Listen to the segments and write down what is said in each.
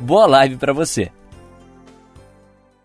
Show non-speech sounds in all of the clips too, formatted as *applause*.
Boa live para você!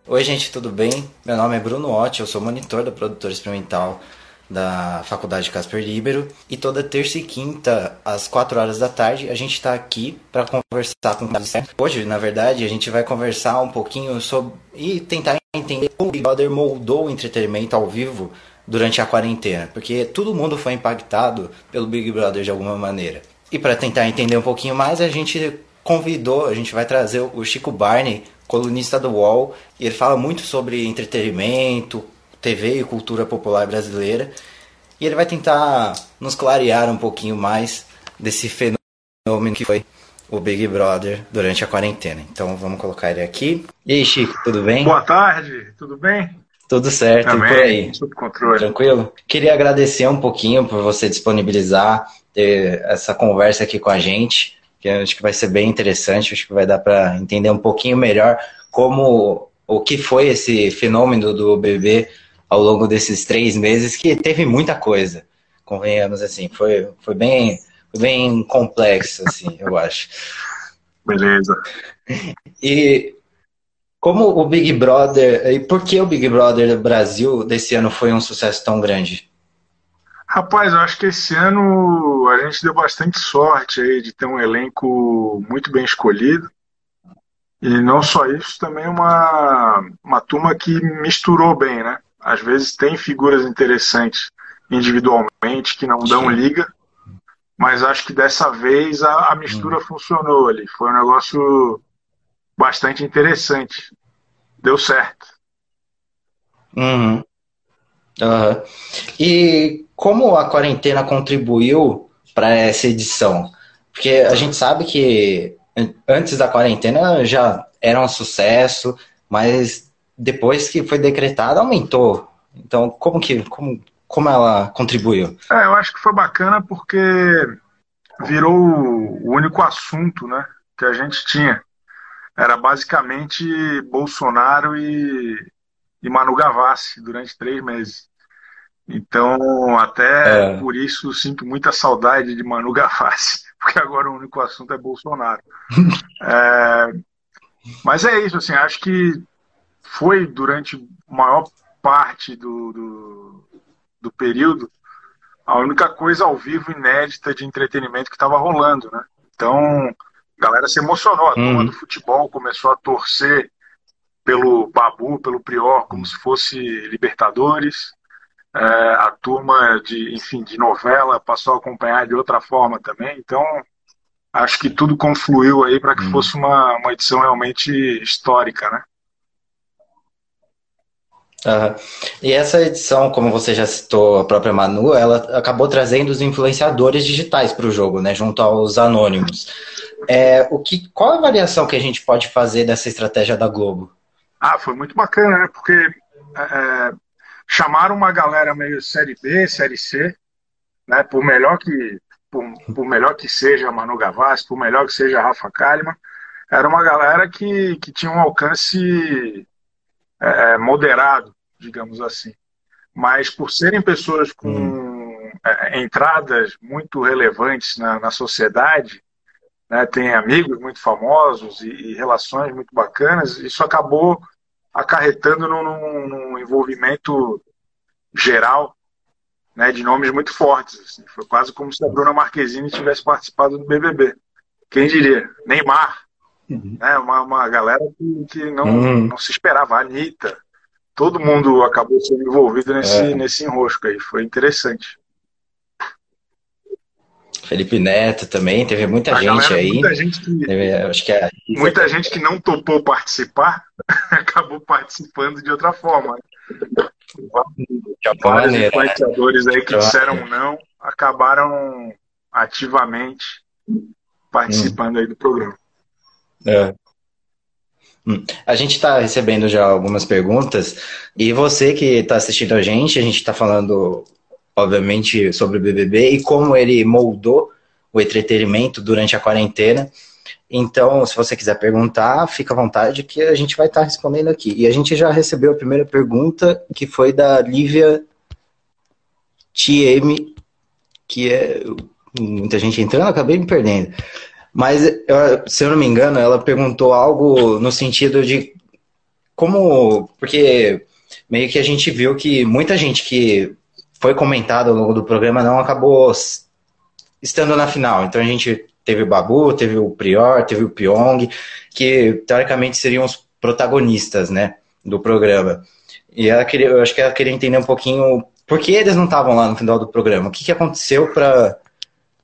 Oi, gente, tudo bem? Meu nome é Bruno Otti, eu sou monitor da produtora experimental da Faculdade Casper Libero e toda terça e quinta às 4 horas da tarde a gente está aqui para conversar com você. Hoje, na verdade, a gente vai conversar um pouquinho sobre e tentar entender como o Big Brother moldou o entretenimento ao vivo durante a quarentena, porque todo mundo foi impactado pelo Big Brother de alguma maneira. E para tentar entender um pouquinho mais, a gente convidou, a gente vai trazer o Chico Barney, colunista do UOL, e ele fala muito sobre entretenimento, TV e cultura popular brasileira. E ele vai tentar nos clarear um pouquinho mais desse fenômeno que foi o Big Brother durante a quarentena. Então vamos colocar ele aqui. E aí, Chico, tudo bem? Boa tarde, tudo bem? Tudo certo, Também, e por aí? Tudo controle. Tranquilo? Queria agradecer um pouquinho por você disponibilizar ter essa conversa aqui com a gente que acho que vai ser bem interessante, acho que vai dar para entender um pouquinho melhor como o que foi esse fenômeno do bebê ao longo desses três meses, que teve muita coisa, convenhamos assim, foi, foi bem, foi bem complexo, assim, eu acho. Beleza. E como o Big Brother, e por que o Big Brother do Brasil desse ano foi um sucesso tão grande? Rapaz, eu acho que esse ano a gente deu bastante sorte aí de ter um elenco muito bem escolhido. E não só isso, também uma, uma turma que misturou bem, né? Às vezes tem figuras interessantes individualmente que não dão liga, mas acho que dessa vez a, a mistura funcionou ali. Foi um negócio bastante interessante. Deu certo. Uhum. Uhum. E como a quarentena contribuiu para essa edição? Porque a gente sabe que antes da quarentena já era um sucesso, mas depois que foi decretada aumentou. Então, como que como, como ela contribuiu? É, eu acho que foi bacana porque virou o único assunto, né, que a gente tinha. Era basicamente Bolsonaro e, e Manu Gavassi durante três meses. Então, até é. por isso sinto muita saudade de Manu *laughs* Gavassi, porque agora o único assunto é Bolsonaro. *laughs* é, mas é isso, assim, acho que foi durante a maior parte do, do, do período a única coisa ao vivo inédita de entretenimento que estava rolando, né? Então, a galera se emocionou, a turma uhum. do futebol começou a torcer pelo Babu, pelo Prior, como se fosse Libertadores é, a turma de, enfim, de novela passou a acompanhar de outra forma também. Então, acho que tudo confluiu aí para que hum. fosse uma, uma edição realmente histórica, né? Uhum. E essa edição, como você já citou a própria Manu, ela acabou trazendo os influenciadores digitais para o jogo, né, junto aos anônimos. É, o que, qual a avaliação que a gente pode fazer dessa estratégia da Globo? Ah, foi muito bacana, né? Porque é, chamaram uma galera meio série B, série C, né? Por melhor que por, por melhor que seja Manu Gavassi, por melhor que seja Rafa Kalimann, era uma galera que, que tinha um alcance é, é, moderado, digamos assim. Mas por serem pessoas com uhum. é, entradas muito relevantes na, na sociedade, né, tem amigos muito famosos e, e, relações muito bacanas, isso acabou acarretando num, num envolvimento geral né, de nomes muito fortes. Assim. Foi quase como se a Bruna Marquezine tivesse participado do BBB. Quem diria? Neymar. Uhum. Né, uma, uma galera que, que não, uhum. não se esperava. A Anitta. Todo mundo acabou sendo envolvido nesse, é. nesse enrosco aí. Foi interessante. Felipe Neto também, teve muita a gente galera, aí. Muita gente que, teve, acho que é... muita gente que não topou participar *laughs* acabou participando de outra forma. Vários influenciadores aí que disseram não acabaram ativamente participando hum. aí do programa. É. Hum. A gente está recebendo já algumas perguntas e você que está assistindo a gente, a gente está falando, obviamente, sobre o BBB e como ele moldou o entretenimento durante a quarentena. Então, se você quiser perguntar, fica à vontade que a gente vai estar tá respondendo aqui. E a gente já recebeu a primeira pergunta, que foi da Lívia TM, que é muita gente entrando, acabei me perdendo. Mas, se eu não me engano, ela perguntou algo no sentido de como. Porque meio que a gente viu que muita gente que foi comentada ao longo do programa não acabou estando na final. Então a gente teve o Babu, teve o Prior, teve o Pyong, que teoricamente seriam os protagonistas né, do programa. E ela queria, eu acho que ela queria entender um pouquinho por que eles não estavam lá no final do programa. O que, que aconteceu para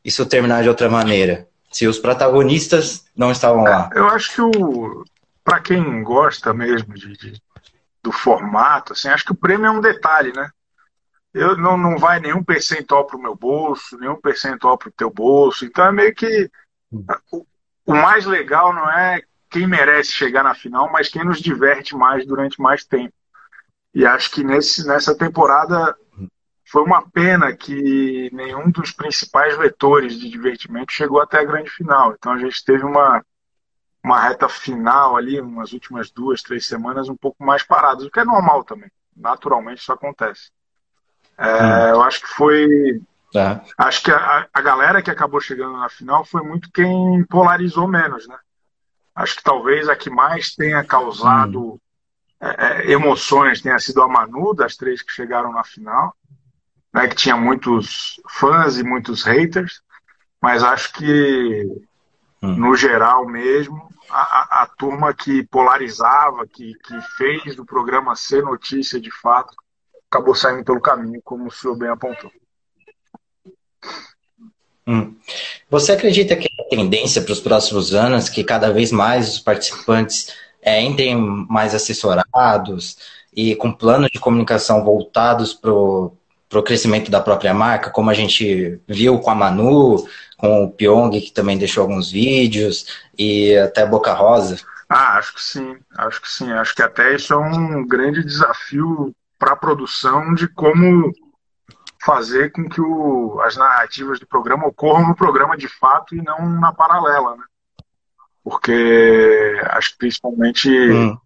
isso terminar de outra maneira? se os protagonistas não estavam lá. Eu acho que o para quem gosta mesmo de, de, do formato, assim, acho que o prêmio é um detalhe, né? Eu não, não vai nenhum percentual para o meu bolso, nenhum percentual para o teu bolso. Então é meio que o, o mais legal não é quem merece chegar na final, mas quem nos diverte mais durante mais tempo. E acho que nesse, nessa temporada foi uma pena que nenhum dos principais vetores de divertimento chegou até a grande final. Então a gente teve uma, uma reta final ali, umas últimas duas, três semanas um pouco mais paradas, o que é normal também. Naturalmente isso acontece. É, hum. Eu acho que foi. É. Acho que a, a galera que acabou chegando na final foi muito quem polarizou menos, né? Acho que talvez a que mais tenha causado hum. é, é emoções tenha sido a Manu, das três que chegaram na final né, que tinha muitos fãs e muitos haters, mas acho que, hum. no geral mesmo, a, a, a, turma que polarizava, que, que fez do programa ser notícia de fato, acabou saindo pelo caminho, como o senhor bem apontou. Hum. Você acredita que a tendência para os próximos anos que cada vez mais os participantes é, entrem mais assessorados e com planos de comunicação voltados para o crescimento da própria marca, como a gente viu com a Manu, com o Pyong, que também deixou alguns vídeos, e até Boca Rosa? Ah, acho que sim, acho que sim. Acho que até isso é um grande desafio para a produção de como fazer com que o, as narrativas do programa ocorram no programa de fato e não na paralela, né? Porque acho que principalmente hum.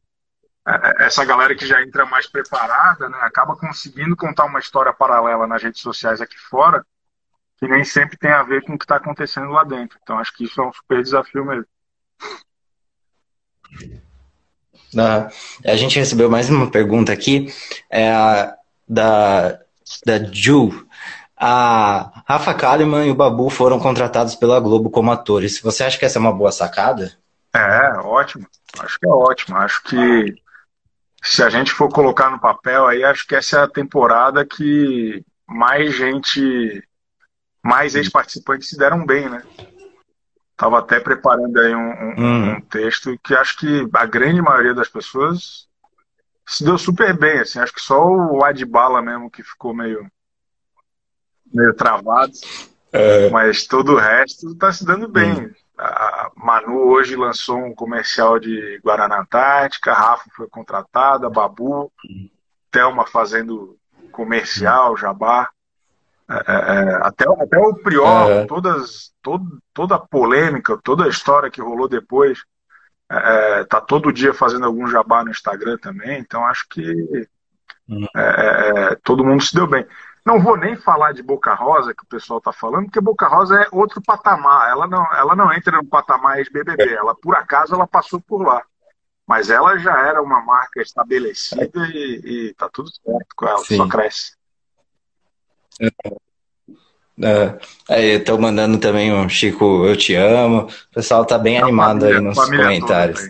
É, essa galera que já entra mais preparada, né, acaba conseguindo contar uma história paralela nas redes sociais aqui fora, que nem sempre tem a ver com o que está acontecendo lá dentro. Então acho que isso é um super desafio mesmo. A gente recebeu mais uma pergunta aqui, é da, da Ju. A Rafa Kalimann e o Babu foram contratados pela Globo como atores. Você acha que essa é uma boa sacada? É, ótimo. Acho que é ótimo. Acho que se a gente for colocar no papel, aí acho que essa é a temporada que mais gente, mais ex-participantes se deram bem, né? Tava até preparando aí um, um, uhum. um, texto que acho que a grande maioria das pessoas se deu super bem, assim. Acho que só o Adbala mesmo que ficou meio, meio travado. É. Mas todo o resto tá se dando bem. Uhum. A Manu hoje lançou um comercial de Guaraná Antártica, a Rafa foi contratada, Babu, Thelma fazendo comercial, Jabá. É, é, é, até, até o Prior, é. todas, todo, toda a polêmica, toda a história que rolou depois, é, é tá todo dia fazendo algum jabá no Instagram também, então acho que uhum. todo mundo se deu bem. Não vou nem falar de Boca Rosa, que o pessoal está falando, porque Boca Rosa é outro patamar. Ela não, ela não entra no patamar ex-BBB. Ela, por acaso, ela passou por lá. Mas ela já era uma marca estabelecida e, está tudo certo com ela, Sim. só cresce. É, é, estou mandando também um Chico, eu te amo. O pessoal está bem é animado família, aí nos comentários.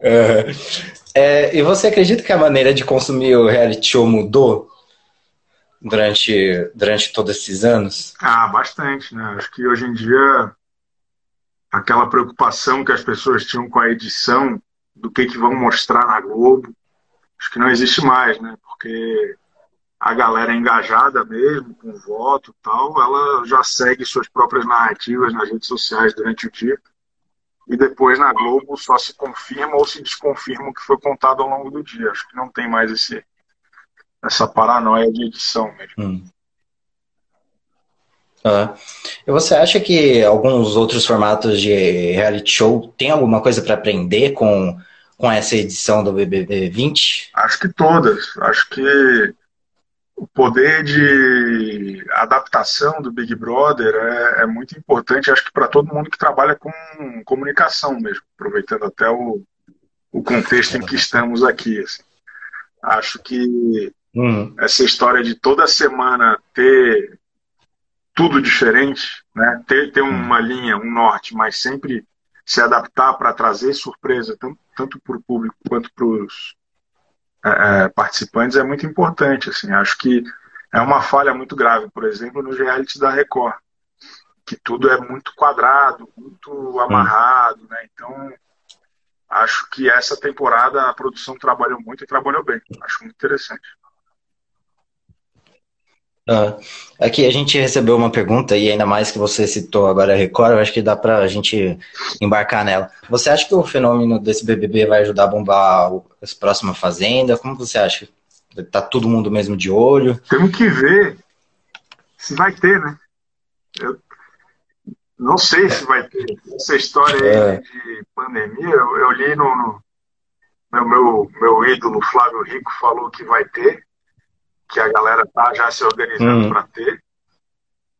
É, é, e você acredita que a maneira de consumir o reality show mudou durante, durante todos esses anos? Ah, bastante, né? Acho que hoje em dia aquela preocupação que as pessoas tinham com a edição do que, que vão mostrar na Globo, acho que não existe mais, né? Porque a galera engajada mesmo, com voto e tal, ela já segue suas próprias narrativas nas redes sociais durante o dia. e depois na Globo só se confirma ou se desconfirma o que foi contado ao longo do dia. Acho que não tem mais esse, essa paranoia de edição mesmo. Hum. Ah. E você acha que alguns outros formatos de reality show tem alguma coisa para aprender com, com essa edição do BBB 20? Acho que todas. Acho que o poder de adaptação do Big Brother é, é muito importante, acho que para todo mundo que trabalha com comunicação mesmo, aproveitando até o, o contexto em que estamos aqui. Assim. Acho que uhum. essa história de toda semana ter tudo diferente, né? ter, ter uma linha, um norte, mas sempre se adaptar para trazer surpresa, tanto, tanto para o público quanto para os é, participantes é muito importante. Assim, acho que é uma falha muito grave, por exemplo, nos realities da Record, que tudo é muito quadrado, muito amarrado, né? Então, acho que essa temporada a produção trabalhou muito e trabalhou bem. Acho muito interessante. Uh, aqui a gente recebeu uma pergunta, e ainda mais que você citou agora a Record, eu acho que dá pra gente embarcar nela. Você acha que o fenômeno desse BBB vai ajudar a bombar a próxima Fazenda? Como você acha? Tá todo mundo mesmo de olho? Temos que ver se vai ter, né? Eu não sei se vai ter. Essa história aí é. de pandemia, eu, eu li no, no meu, meu, meu ídolo Flávio Rico falou que vai ter que a galera tá já se organizando uhum. para ter.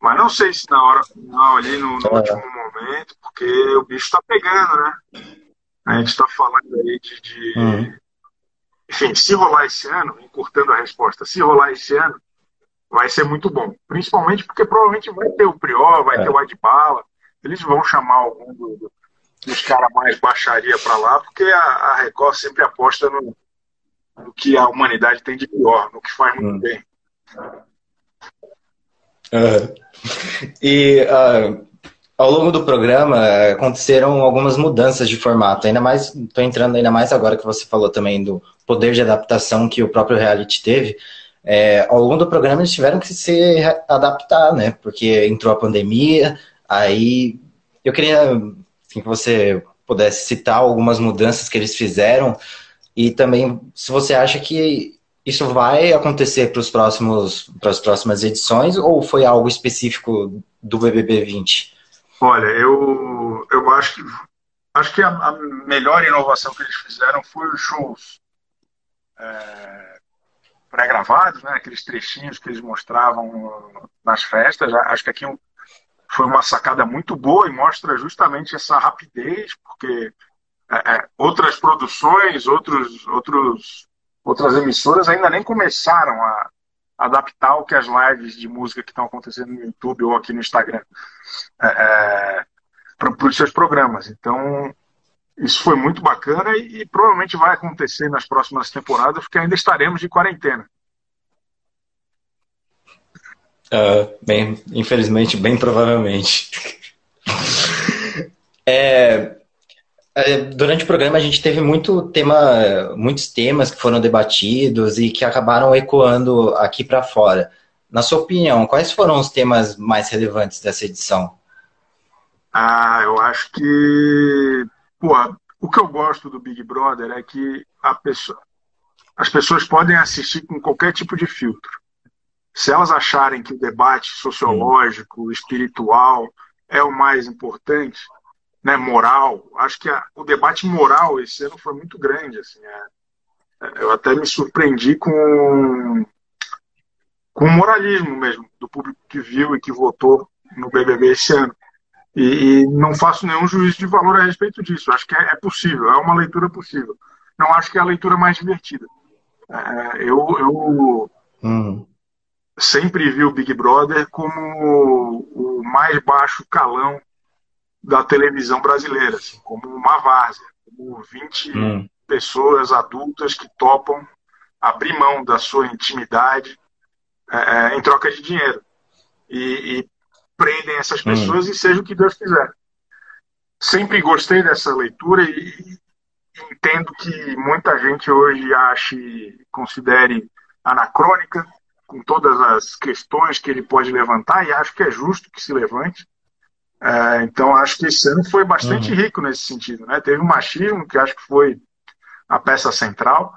Mas não sei se na hora final, ali no, no é. último momento, porque o bicho está pegando, né? A gente está falando aí de. de... Uhum. Enfim, se rolar esse ano, encurtando a resposta, se rolar esse ano, vai ser muito bom. Principalmente porque provavelmente vai ter o Prior, vai é. ter o Adbala. Eles vão chamar algum do, dos caras mais baixaria para lá, porque a, a Record sempre aposta no, no que a humanidade tem de pior, no que faz muito hum. bem. E uh, ao longo do programa aconteceram algumas mudanças de formato, ainda mais, estou entrando ainda mais agora que você falou também do poder de adaptação que o próprio reality teve. É, ao longo do programa eles tiveram que se adaptar, né? Porque entrou a pandemia, aí eu queria assim, que você pudesse citar algumas mudanças que eles fizeram e também se você acha que isso vai acontecer para os próximos para as próximas edições ou foi algo específico do BBB 20? Olha, eu eu acho que acho que a, a melhor inovação que eles fizeram foi os shows é, pré-gravados, né? Aqueles trechinhos que eles mostravam nas festas. Acho que aqui foi uma sacada muito boa e mostra justamente essa rapidez, porque é, é, outras produções, outros, outros, outras emissoras ainda nem começaram a adaptar o que as lives de música que estão acontecendo no YouTube ou aqui no Instagram é, é para os seus programas. Então, isso foi muito bacana e, e, provavelmente vai acontecer nas próximas temporadas, porque ainda estaremos de quarentena. Uh, bem, infelizmente, bem provavelmente. *laughs* é, durante o programa a gente teve muito tema, muitos temas que foram debatidos e que acabaram ecoando aqui para fora. Na sua opinião, quais foram os temas mais relevantes dessa edição? Ah, eu acho que, pô, o que eu gosto do Big Brother é que pessoa, as pessoas podem assistir com qualquer tipo de filtro. Se elas acharem que o debate sociológico, espiritual é o mais importante, né, moral. Acho que a, o debate moral esse ano foi muito grande. Assim, é, é, eu até me surpreendi com, com o moralismo mesmo do público que viu e que votou no BBB esse ano. E, e não faço nenhum juízo de valor a respeito disso. Acho que é, é possível, é uma leitura possível. Não acho que é a leitura mais divertida. É, eu, eu uhum. sempre vi o Big Brother como o mais baixo calão da televisão brasileira, assim, como uma várzea, como 20 hum. pessoas adultas que topam abrir mão da sua intimidade é, é em troca de dinheiro. E, e prendem essas hum. pessoas hum. e seja o que Deus quiser. Sempre gostei dessa leitura e, e entendo que muita gente hoje ache, considere anacrônica, com todas as questões que ele pode levantar, e acho que é justo que se levante É, então acho que esse ano foi bastante uhum. rico nesse sentido. Né? Teve o machismo, que acho que foi a peça central,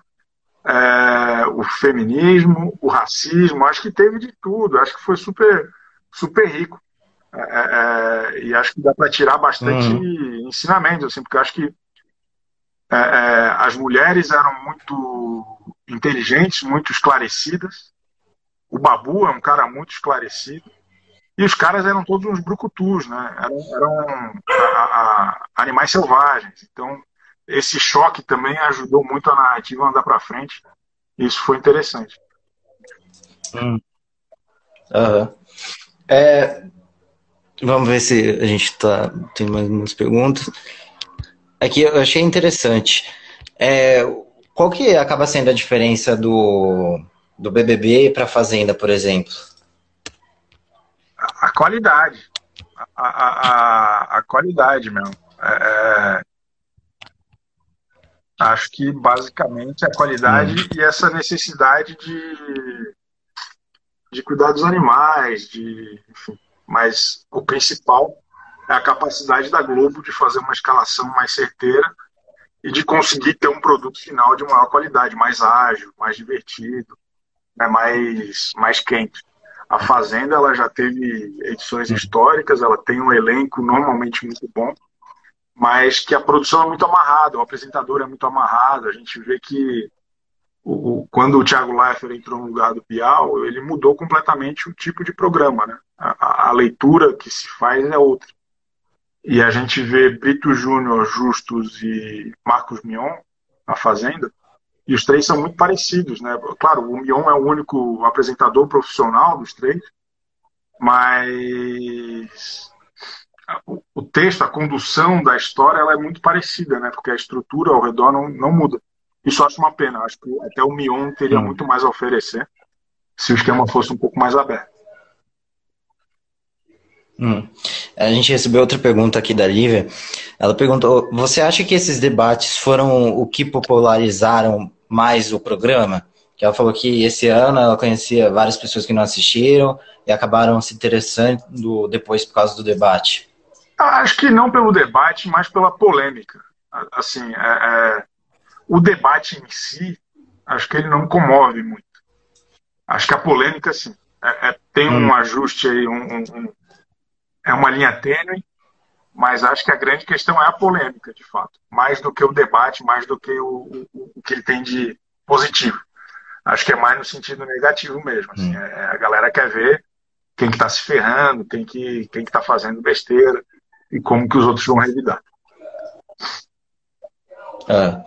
é, o feminismo, o racismo, acho que teve de tudo, acho que foi super, super rico. É, é, é e acho que dá para tirar bastante uhum. ensinamentos, assim, porque acho que é, as mulheres eram muito inteligentes, muito esclarecidas. O Babu é um cara muito esclarecido. E os caras eram todos uns brucutus, né? Eram, eram a, a, animais selvagens. Então, esse choque também ajudou muito a narrativa a andar para frente. Isso foi interessante. Hum. Uhum. É, vamos ver se a gente tá, tem mais umas perguntas. Aqui eu achei interessante. É, qual que acaba sendo a diferença do, do BBB para Fazenda, por exemplo? A qualidade. A, a, a, qualidade mesmo. É, é Acho que basicamente a qualidade hum. e essa necessidade de, de cuidar dos animais, de, enfim. Mas o principal é a capacidade da Globo de fazer uma escalação mais certeira e de conseguir ter um produto final de maior qualidade, mais ágil, mais divertido, né, mais, mais quente. A Fazenda ela já teve edições históricas, ela tem um elenco normalmente muito bom, mas que a produção é muito amarrada, o apresentador é muito amarrado. A gente vê que o, quando o Thiago Leifert entrou no lugar do Bial, ele mudou completamente o tipo de programa. Né? A, a leitura que se faz é outra. E a gente vê Brito Júnior, Justus e Marcos Mion na Fazenda, e os três são muito parecidos. Né? Claro, o Mion é o único apresentador profissional dos três, mas o texto, a condução da história, ela é muito parecida, né? Porque a estrutura ao redor não, não muda. Isso acho uma pena. Acho que até o Mion teria hum. muito mais a oferecer se o esquema fosse um pouco mais aberto. Hum. A gente recebeu outra pergunta aqui da Lívia. Ela perguntou: Você acha que esses debates foram o que popularizaram mais o programa? Que ela falou que esse ano ela conhecia várias pessoas que não assistiram e acabaram se interessando depois por causa do debate. Acho que não pelo debate, mas pela polêmica. Assim, é, é, o debate em si, acho que ele não comove muito. Acho que a polêmica, sim. É, é tem um hum. ajuste aí, um, um, um, é uma linha tênue, mas acho que a grande questão é a polêmica, de fato. Mais do que o debate, mais do que o, o, o que ele tem de positivo. Acho que é mais no sentido negativo mesmo. Assim, hum. É, a galera quer ver quem que está se ferrando, quem que quem que está fazendo besteira e como que os outros vão revidar. Ah.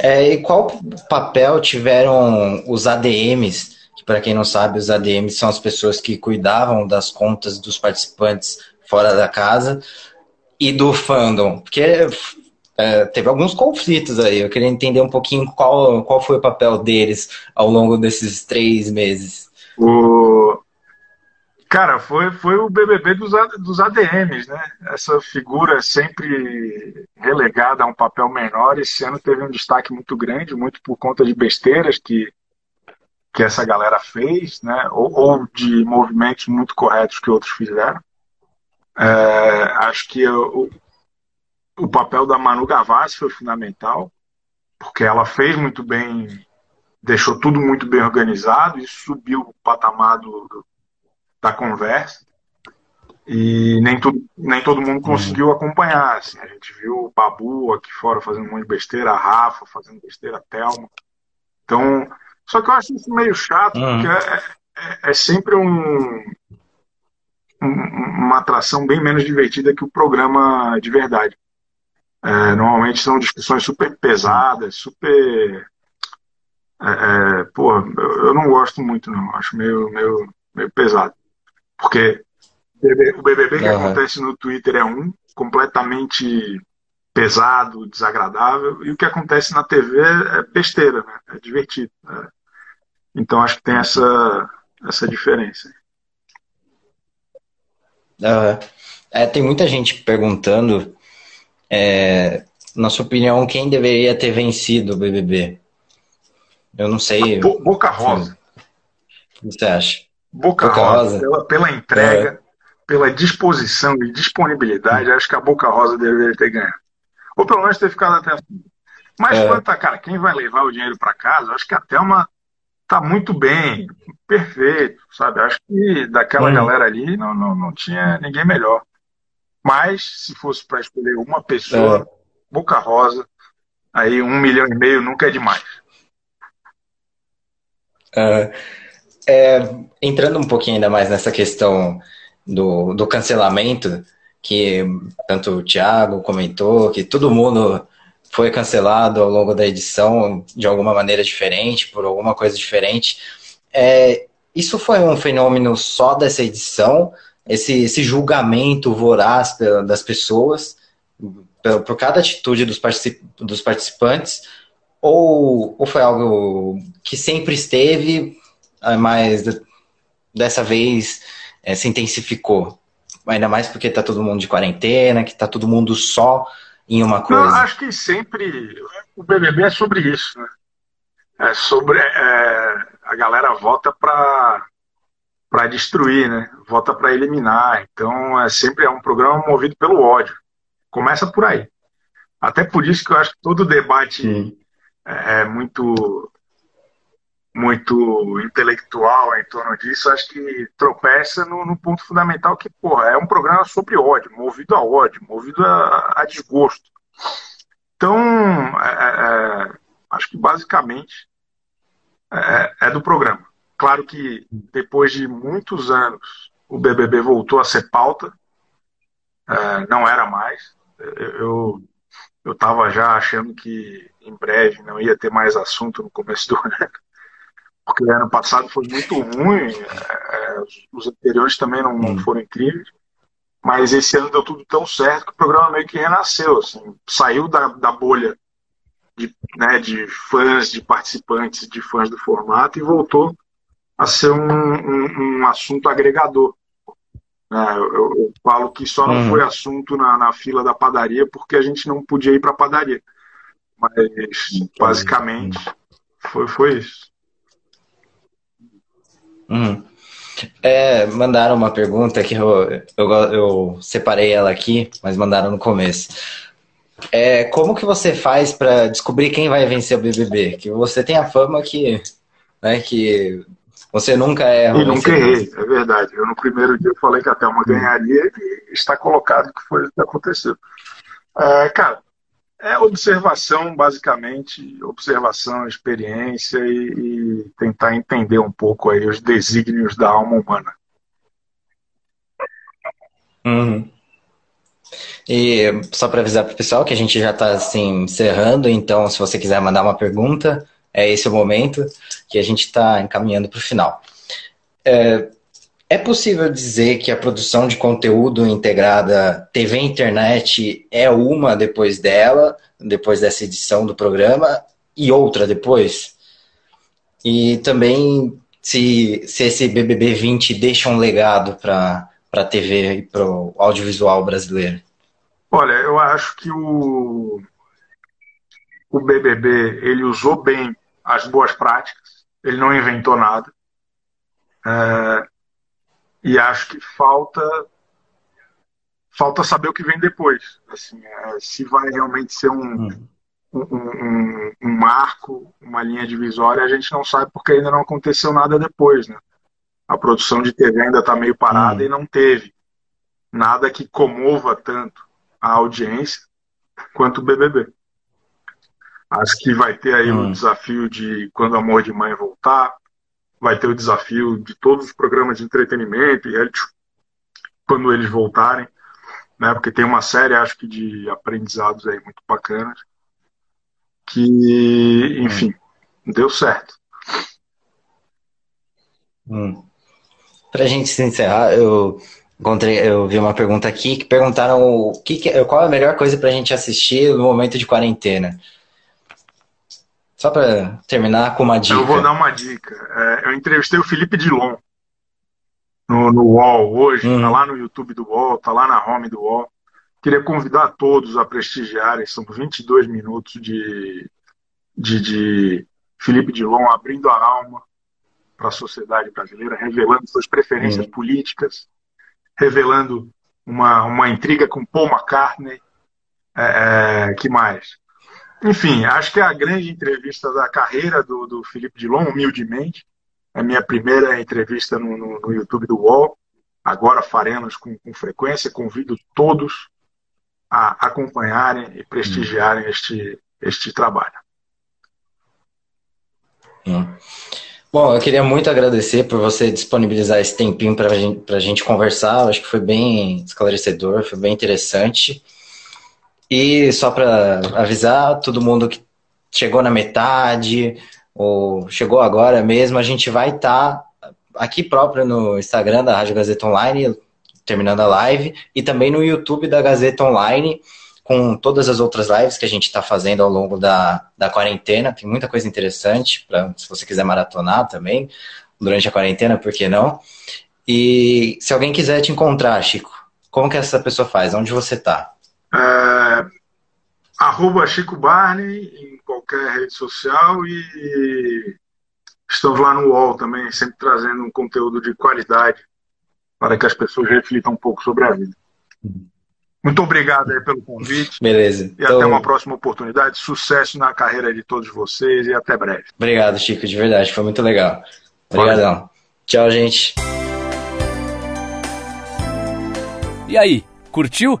É, e qual papel tiveram os ADMs? Que para quem não sabe, os ADMs são as pessoas que cuidavam das contas dos participantes fora da casa e do fandom, porque é, teve alguns conflitos aí. Eu queria entender um pouquinho qual, qual foi o papel deles ao longo desses três meses. O, Cara, foi, foi o BBB dos, dos ADMs, né? Essa figura sempre relegada a um papel menor, esse ano teve um destaque muito grande, muito por conta de besteiras que, que essa galera fez, né? Ou, ou de movimentos muito corretos que outros fizeram. É, acho que o, o papel da Manu Gavassi foi fundamental, porque ela fez muito bem, deixou tudo muito bem organizado e subiu o patamar do, da conversa. E nem, tudo, nem todo mundo conseguiu uhum. acompanhar. Assim. A gente viu o Babu aqui fora fazendo um monte de besteira, a Rafa fazendo besteira, a Thelma. Então, só que eu acho isso meio chato, uhum. porque é, é, é sempre um, uma atração bem menos divertida que o programa de verdade. É, normalmente são discussões super pesadas, super. É, é, porra, eu, eu, não gosto muito, não. Acho meio, meio, meio pesado. Porque o BBB que uhum. acontece no Twitter é um, completamente pesado, desagradável, e o que acontece na TV é besteira, né? é divertido. Né? Então acho que tem essa, essa diferença. Uhum. É, tem muita gente perguntando, é, na sua opinião, quem deveria ter vencido o BBB? Eu não sei. Boca Rosa. O que você acha? Boca, Boca Rosa, Rosa. Pela, pela entrega, pela disposição e disponibilidade, acho que a Boca Rosa deveria ter ganho. Ou pelo menos ter ficado até. Mas é. quanto a, cara, quem vai levar o dinheiro para casa, acho que a Thelma tá muito bem, perfeito, sabe? Acho que daquela hum. galera ali não, não, não tinha ninguém melhor. Mas, se fosse para escolher uma pessoa, é. Boca Rosa, aí um milhão e meio nunca é demais. Uh, é, entrando um pouquinho ainda mais nessa questão do, do cancelamento, que tanto o Thiago comentou, que todo mundo foi cancelado ao longo da edição de alguma maneira diferente, por alguma coisa diferente. É, isso foi um fenômeno só dessa edição, esse, esse julgamento voraz das pessoas por, por cada atitude dos, particip, dos participantes, ou, ou foi algo que sempre esteve, ah, mas dessa vez é, se intensificou? Ainda mais porque está todo mundo de quarentena, que está todo mundo só em uma coisa. Não, acho que sempre o BBB é sobre isso, né? É sobre é, a galera vota para para destruir, né? Vota para eliminar. Então é sempre é um programa movido pelo ódio. Começa por aí. Até por isso que eu acho que todo debate é, é muito muito intelectual em torno disso, acho que tropeça no, no, ponto fundamental que, porra, é um programa sobre ódio, movido a ódio, movido a, a desgosto. Então, é, é, é acho que basicamente é, é, do programa. Claro que depois de muitos anos o BBB voltou a ser pauta, é, não era mais. Eu eu estava já achando que em breve não ia ter mais assunto no começo do *laughs* ano porque ano passado foi muito ruim, é, é, os anteriores também não, não, hum. foram incríveis, mas esse ano deu tudo tão certo que o programa meio que renasceu, assim, saiu da, da bolha de, né, de fãs, de participantes, de fãs do formato e voltou a ser um, um, um assunto agregador. É, eu, eu, falo que só não uhum. foi assunto na, na, fila da padaria porque a gente não podia ir para a padaria. Mas, basicamente, foi, foi isso. Uhum. É, mandaram uma pergunta que eu, eu, eu, separei ela aqui, mas mandaram no começo. É, como que você faz para descobrir quem vai vencer o BBB? Que você tem a fama que, né, que você nunca erra. E nunca errei, é verdade. Eu no primeiro dia falei que a Thelma ganharia e está colocado que foi o que aconteceu. É, cara, é observação, basicamente, observação, experiência e, e, tentar entender um pouco aí os desígnios da alma humana. Uhum. E só para avisar para o pessoal que a gente já está assim, encerrando, então se você quiser mandar uma pergunta, é esse o momento que a gente está encaminhando para o final. É, é possível dizer que a produção de conteúdo integrada TV e internet é uma depois dela, depois dessa edição do programa, e outra depois? E também se, se esse BBB 20 deixa um legado para a TV e para o audiovisual brasileiro? Olha, eu acho que o, o BBB ele usou bem as boas práticas, ele não inventou nada. É, e acho que falta falta saber o que vem depois. Assim, é, se vai realmente ser um, hum. um, um, um, marco, uma linha divisória, a gente não sabe porque ainda não aconteceu nada depois. Né? A produção de TV ainda está meio parada hum. e não teve nada que comova tanto a audiência quanto o BBB. Acho que vai ter aí hum. o desafio de quando o amor de mãe voltar, vai ter o desafio de todos os programas de entretenimento e reality quando eles voltarem, né? Porque tem uma série, acho que de aprendizados aí muito bacanas que, enfim, hum. deu certo. Hum. Pra gente se encerrar, eu encontrei, eu vi uma pergunta aqui que perguntaram o que, qual é a melhor coisa pra gente assistir no momento de quarentena. Só para terminar com uma dica. Eu vou dar uma dica. É, eu entrevistei o Felipe Dilon no, no UOL hoje, uhum. tá lá no YouTube do UOL, tá lá na home do UOL. Queria convidar todos a prestigiarem, são 22 minutos de, de, de Felipe Dilon abrindo a alma para a sociedade brasileira, revelando suas preferências uhum. políticas, revelando uma, uma intriga com Paul McCartney. É, é, que mais? Enfim, acho que é a grande entrevista da carreira do, do Felipe Dilon, humildemente. É a minha primeira entrevista no, no, no YouTube do UOL. Agora faremos com, com, frequência. Convido todos a acompanharem e prestigiarem este, este trabalho. Hum. Bom, eu queria muito agradecer por você disponibilizar esse tempinho para a gente conversar. Eu acho que foi bem esclarecedor, foi bem interessante. E só para avisar todo mundo que chegou na metade ou chegou agora mesmo, a gente vai estar tá aqui próprio no Instagram da Rádio Gazeta Online, terminando a live, e também no YouTube da Gazeta Online, com todas as outras lives que a gente está fazendo ao longo da, da quarentena. Tem muita coisa interessante, pra, se você quiser maratonar também, durante a quarentena, por que não? E se alguém quiser te encontrar, Chico, como que essa pessoa faz? Onde você está? É, arroba Chico Barney em qualquer rede social e estamos lá no UOL também, sempre trazendo um conteúdo de qualidade para que as pessoas reflitam um pouco sobre a vida. Muito obrigado aí pelo convite. Beleza. E então... até uma próxima oportunidade. Sucesso na carreira de todos vocês e até breve. Obrigado, Chico, de verdade. Foi muito legal. Obrigadão. Tchau, gente. E aí, curtiu?